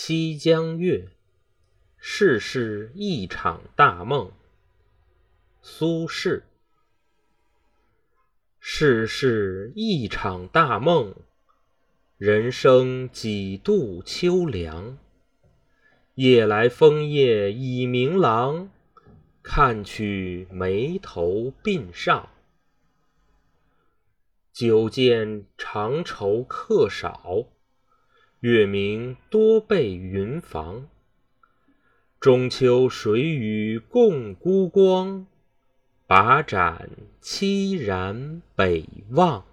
西江月，世事一场大梦。苏轼。世事一场大梦，人生几度秋凉。夜来风叶已鸣廊，看取眉头鬓上。久见长愁客少。月明多被云妨，中秋谁与共孤光？把盏凄然北望。